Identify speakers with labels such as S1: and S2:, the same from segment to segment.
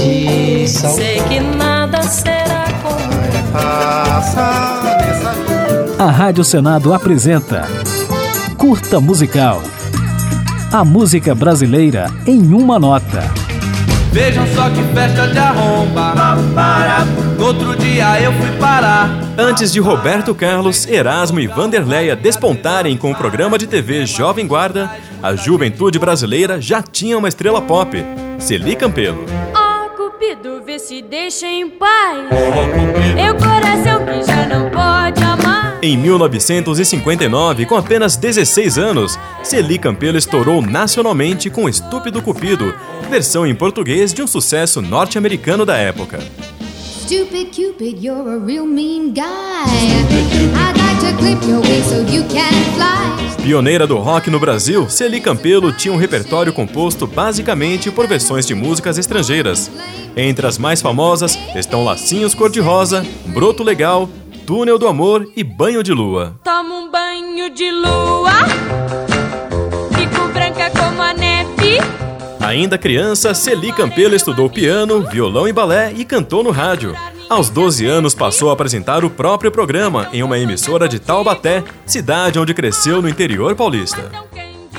S1: justiça.
S2: Sei que nada será como
S3: A Rádio Senado apresenta Curta Musical. A música brasileira em uma nota.
S4: Vejam só que festa de arromba. Outro dia eu fui parar.
S5: Antes de Roberto Carlos, Erasmo e Vanderleia despontarem com o programa de TV Jovem Guarda, a juventude brasileira já tinha uma estrela pop, Celi Campelo.
S2: Cupido, vê se deixa em paz. Coração que já não pode amar.
S5: Em 1959, com apenas 16 anos, Celi Campelo estourou nacionalmente com Estúpido Cupido, versão em português de um sucesso norte-americano da época.
S6: Stupid Cupid, you're a real mean guy. I'd like to clip your wings so you can fly.
S5: Pioneira do rock no Brasil, Celi Campelo tinha um repertório composto basicamente por versões de músicas estrangeiras. Entre as mais famosas estão Lacinhos Cor-de-Rosa, Broto Legal, Túnel do Amor e Banho de Lua.
S2: Toma um banho de lua.
S5: Ainda criança, Celi Campelo estudou piano, violão e balé e cantou no rádio. Aos 12 anos passou a apresentar o próprio programa em uma emissora de Taubaté, cidade onde cresceu no interior paulista.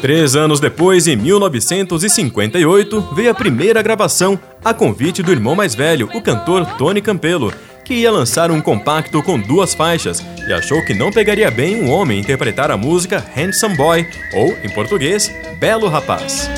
S5: Três anos depois, em 1958, veio a primeira gravação, a convite do irmão mais velho, o cantor Tony Campelo, que ia lançar um compacto com duas faixas e achou que não pegaria bem um homem interpretar a música Handsome Boy, ou, em português, Belo Rapaz.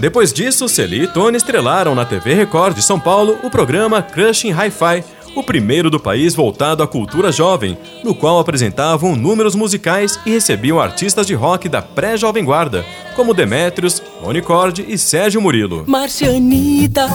S5: Depois disso, Celi e Tony estrelaram na TV Record de São Paulo o programa Crushing Hi-Fi, o primeiro do país voltado à cultura jovem, no qual apresentavam números musicais e recebiam artistas de rock da pré-jovem guarda, como Demetrios, Monicorde e Sérgio Murilo.
S1: Marcianita,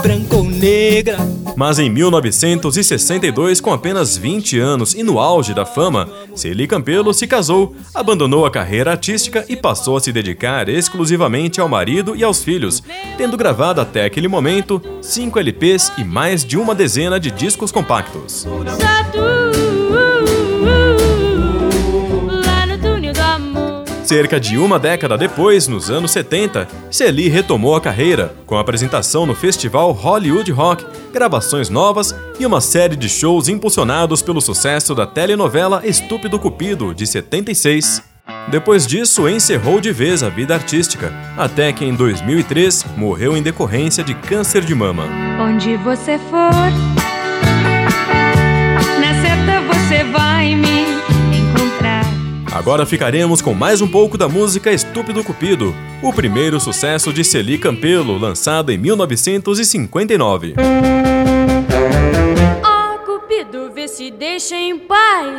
S1: branca ou negra.
S5: Mas em 1962, com apenas 20 anos e no auge da fama, Celi Campelo se casou, abandonou a carreira artística e passou a se dedicar exclusivamente ao marido e aos filhos, tendo gravado até aquele momento 5 LPs e mais de uma dezena de discos compactos. Cerca de uma década depois, nos anos 70, Celi retomou a carreira, com apresentação no festival Hollywood Rock, gravações novas e uma série de shows impulsionados pelo sucesso da telenovela Estúpido Cupido, de 76. Depois disso, encerrou de vez a vida artística, até que em 2003 morreu em decorrência de câncer de mama.
S7: Onde você for, na certa você vai me.
S5: Agora ficaremos com mais um pouco da música Estúpido Cupido, o primeiro sucesso de Celi Campelo, lançado em 1959.
S2: Ó Cupido, vê se deixa em paz.